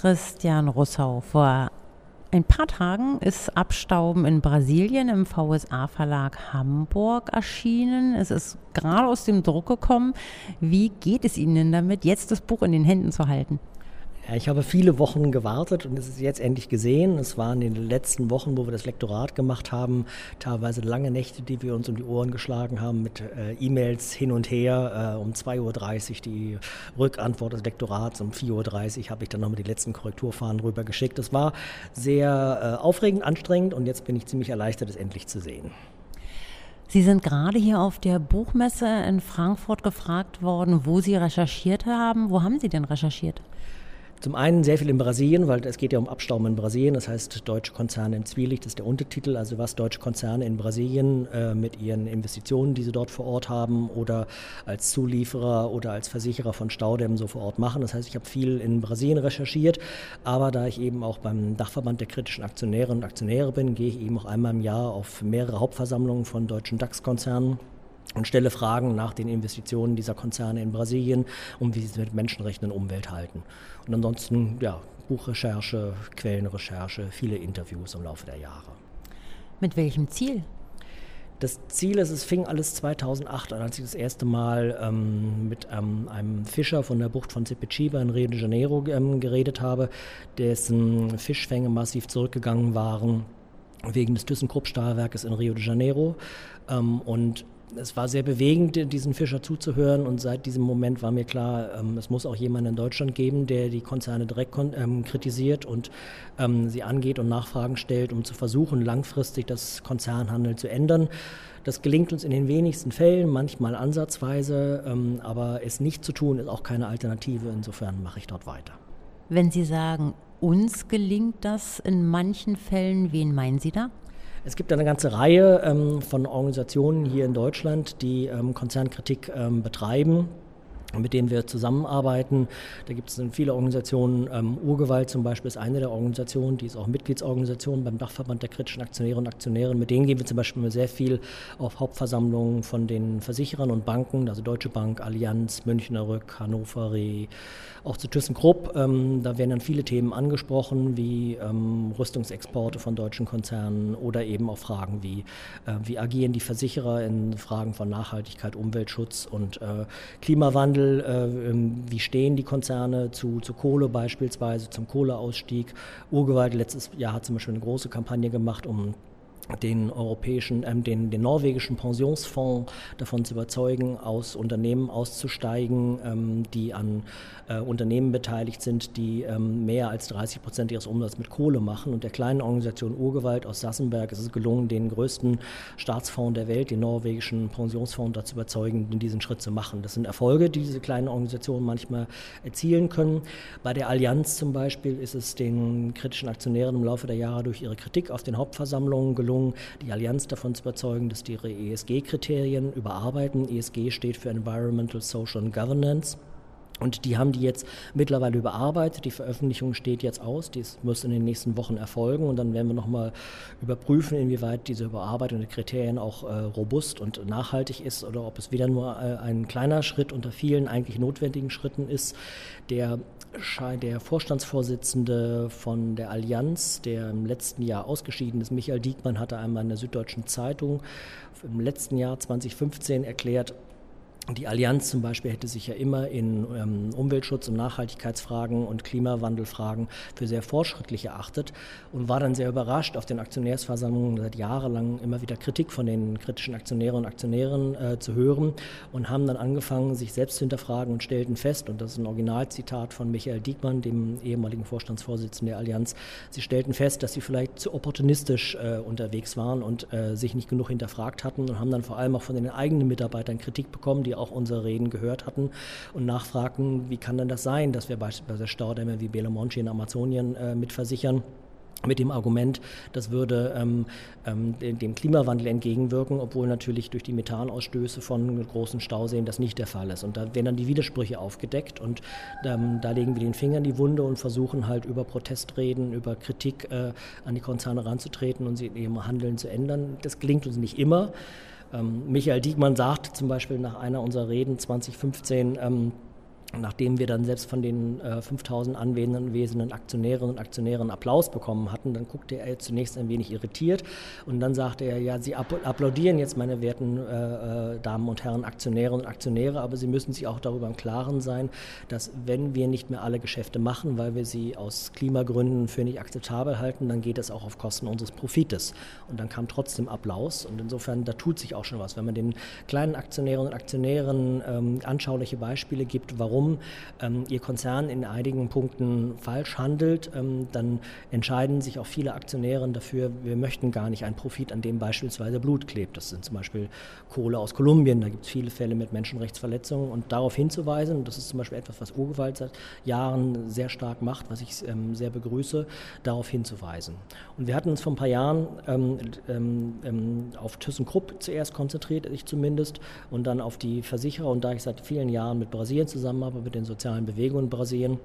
Christian Russau. Vor ein paar Tagen ist Abstauben in Brasilien im VSA-Verlag Hamburg erschienen. Es ist gerade aus dem Druck gekommen. Wie geht es Ihnen damit, jetzt das Buch in den Händen zu halten? Ich habe viele Wochen gewartet und es ist jetzt endlich gesehen. Es waren in den letzten Wochen, wo wir das Lektorat gemacht haben, teilweise lange Nächte, die wir uns um die Ohren geschlagen haben mit äh, E-Mails hin und her. Äh, um 2.30 Uhr die Rückantwort des Lektorats, um 4.30 Uhr habe ich dann nochmal die letzten Korrekturfahnen rübergeschickt. Es war sehr äh, aufregend, anstrengend und jetzt bin ich ziemlich erleichtert, es endlich zu sehen. Sie sind gerade hier auf der Buchmesse in Frankfurt gefragt worden, wo Sie recherchiert haben. Wo haben Sie denn recherchiert? Zum einen sehr viel in Brasilien, weil es geht ja um Abstauben in Brasilien, das heißt deutsche Konzerne im Zwielicht, ist der Untertitel, also was deutsche Konzerne in Brasilien äh, mit ihren Investitionen, die sie dort vor Ort haben oder als Zulieferer oder als Versicherer von Staudämmen so vor Ort machen. Das heißt, ich habe viel in Brasilien recherchiert, aber da ich eben auch beim Dachverband der kritischen Aktionäre und Aktionäre bin, gehe ich eben auch einmal im Jahr auf mehrere Hauptversammlungen von deutschen DAX-Konzernen und stelle Fragen nach den Investitionen dieser Konzerne in Brasilien und wie sie es mit Menschenrechten und Umwelt halten. Und ansonsten, ja, Buchrecherche, Quellenrecherche, viele Interviews im Laufe der Jahre. Mit welchem Ziel? Das Ziel ist, es fing alles 2008 an, als ich das erste Mal ähm, mit ähm, einem Fischer von der Bucht von Sepetiba in Rio de Janeiro ähm, geredet habe, dessen Fischfänge massiv zurückgegangen waren wegen des ThyssenKrupp-Stahlwerkes in Rio de Janeiro. Ähm, und es war sehr bewegend, diesen Fischer zuzuhören und seit diesem Moment war mir klar, ähm, es muss auch jemanden in Deutschland geben, der die Konzerne direkt ähm, kritisiert und ähm, sie angeht und Nachfragen stellt, um zu versuchen, langfristig das Konzernhandel zu ändern. Das gelingt uns in den wenigsten Fällen, manchmal ansatzweise, aber es nicht zu tun ist auch keine Alternative. Insofern mache ich dort weiter. Wenn Sie sagen, uns gelingt das in manchen Fällen, wen meinen Sie da? Es gibt eine ganze Reihe ähm, von Organisationen hier in Deutschland, die ähm, Konzernkritik ähm, betreiben mit denen wir zusammenarbeiten. Da gibt es viele Organisationen. Ähm, Urgewalt zum Beispiel ist eine der Organisationen, die ist auch Mitgliedsorganisation beim Dachverband der kritischen Aktionäre und Aktionärinnen. Mit denen gehen wir zum Beispiel sehr viel auf Hauptversammlungen von den Versicherern und Banken, also Deutsche Bank, Allianz, Münchner Rück, Hannover Re, auch zu ThyssenKrupp. Ähm, da werden dann viele Themen angesprochen, wie ähm, Rüstungsexporte von deutschen Konzernen oder eben auch Fragen wie, äh, wie agieren die Versicherer in Fragen von Nachhaltigkeit, Umweltschutz und äh, Klimawandel. Handel, äh, ähm, wie stehen die Konzerne zu, zu Kohle beispielsweise, zum Kohleausstieg. Urgewalt letztes Jahr hat zum Beispiel eine große Kampagne gemacht, um den europäischen, ähm, den, den norwegischen Pensionsfonds davon zu überzeugen, aus Unternehmen auszusteigen, ähm, die an äh, Unternehmen beteiligt sind, die ähm, mehr als 30 Prozent ihres Umsatzes mit Kohle machen. Und der kleinen Organisation Urgewalt aus Sassenberg ist es gelungen, den größten Staatsfonds der Welt, den norwegischen Pensionsfonds, dazu überzeugen, diesen Schritt zu machen. Das sind Erfolge, die diese kleinen Organisationen manchmal erzielen können. Bei der Allianz zum Beispiel ist es den kritischen Aktionären im Laufe der Jahre durch ihre Kritik auf den Hauptversammlungen gelungen, gelungen, die Allianz davon zu überzeugen, dass die ihre ESG-Kriterien überarbeiten. ESG steht für Environmental, Social and Governance. Und die haben die jetzt mittlerweile überarbeitet. Die Veröffentlichung steht jetzt aus. Dies muss in den nächsten Wochen erfolgen. Und dann werden wir nochmal überprüfen, inwieweit diese Überarbeitung der Kriterien auch äh, robust und nachhaltig ist oder ob es wieder nur äh, ein kleiner Schritt unter vielen eigentlich notwendigen Schritten ist. Der, der Vorstandsvorsitzende von der Allianz, der im letzten Jahr ausgeschieden ist, Michael Diekmann, hatte einmal in der Süddeutschen Zeitung im letzten Jahr 2015 erklärt, die Allianz zum Beispiel hätte sich ja immer in ähm, Umweltschutz- und Nachhaltigkeitsfragen und Klimawandelfragen für sehr fortschrittlich erachtet und war dann sehr überrascht, auf den Aktionärsversammlungen. Seit jahrelang immer wieder Kritik von den kritischen Aktionären und Aktionären äh, zu hören und haben dann angefangen, sich selbst zu hinterfragen und stellten fest, und das ist ein Originalzitat von Michael Diekmann, dem ehemaligen Vorstandsvorsitzenden der Allianz, sie stellten fest, dass sie vielleicht zu opportunistisch äh, unterwegs waren und äh, sich nicht genug hinterfragt hatten und haben dann vor allem auch von den eigenen Mitarbeitern Kritik bekommen, die auch unsere Reden gehört hatten und nachfragten, wie kann denn das sein, dass wir beispielsweise Staudämme wie Belamonte in Amazonien äh, mitversichern mit dem Argument, das würde ähm, ähm, dem Klimawandel entgegenwirken, obwohl natürlich durch die Methanausstöße von großen Stauseen das nicht der Fall ist. Und da werden dann die Widersprüche aufgedeckt und ähm, da legen wir den Finger in die Wunde und versuchen halt über Protestreden, über Kritik äh, an die Konzerne ranzutreten und sie in ihrem Handeln zu ändern. Das gelingt uns nicht immer. Ähm, Michael Diekmann sagte zum Beispiel nach einer unserer Reden 2015, ähm, Nachdem wir dann selbst von den äh, 5000 anwesenden Aktionärinnen und Aktionären Applaus bekommen hatten, dann guckte er zunächst ein wenig irritiert und dann sagte er, ja, Sie applaudieren jetzt, meine werten äh, äh, Damen und Herren Aktionärinnen und Aktionäre, aber Sie müssen sich auch darüber im Klaren sein, dass wenn wir nicht mehr alle Geschäfte machen, weil wir sie aus Klimagründen für nicht akzeptabel halten, dann geht das auch auf Kosten unseres Profites. Und dann kam trotzdem Applaus und insofern, da tut sich auch schon was. Wenn man den kleinen Aktionärinnen und Aktionären ähm, anschauliche Beispiele gibt, warum warum ähm, Ihr Konzern in einigen Punkten falsch handelt, ähm, dann entscheiden sich auch viele Aktionäre dafür, wir möchten gar nicht einen Profit, an dem beispielsweise Blut klebt. Das sind zum Beispiel Kohle aus Kolumbien, da gibt es viele Fälle mit Menschenrechtsverletzungen und darauf hinzuweisen, und das ist zum Beispiel etwas, was Urgewalt seit Jahren sehr stark macht, was ich ähm, sehr begrüße, darauf hinzuweisen. Und wir hatten uns vor ein paar Jahren ähm, ähm, ähm auf ThyssenKrupp zuerst konzentriert, ich zumindest, und dann auf die Versicherer. Und da ich seit vielen Jahren mit Brasilien zusammenarbeite, aber mit den sozialen Bewegungen in Brasilien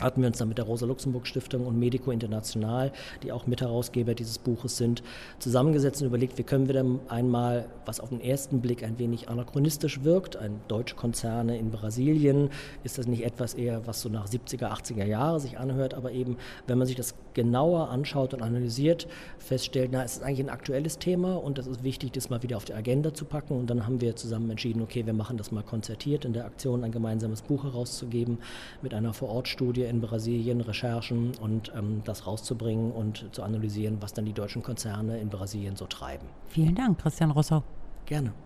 hatten wir uns dann mit der Rosa-Luxemburg-Stiftung und Medico International, die auch Mitherausgeber dieses Buches sind, zusammengesetzt und überlegt, wie können wir denn einmal, was auf den ersten Blick ein wenig anachronistisch wirkt, ein deutsche Konzerne in Brasilien, ist das nicht etwas eher, was so nach 70er, 80er Jahre sich anhört, aber eben, wenn man sich das genauer anschaut und analysiert, feststellt, na, es ist eigentlich ein aktuelles Thema und es ist wichtig, das mal wieder auf die Agenda zu packen. Und dann haben wir zusammen entschieden, okay, wir machen das mal konzertiert in der Aktion, ein gemeinsames Buch herauszugeben mit einer Vorortstudie in Brasilien Recherchen und ähm, das rauszubringen und zu analysieren, was dann die deutschen Konzerne in Brasilien so treiben. Vielen Dank, Christian Rossau. Gerne.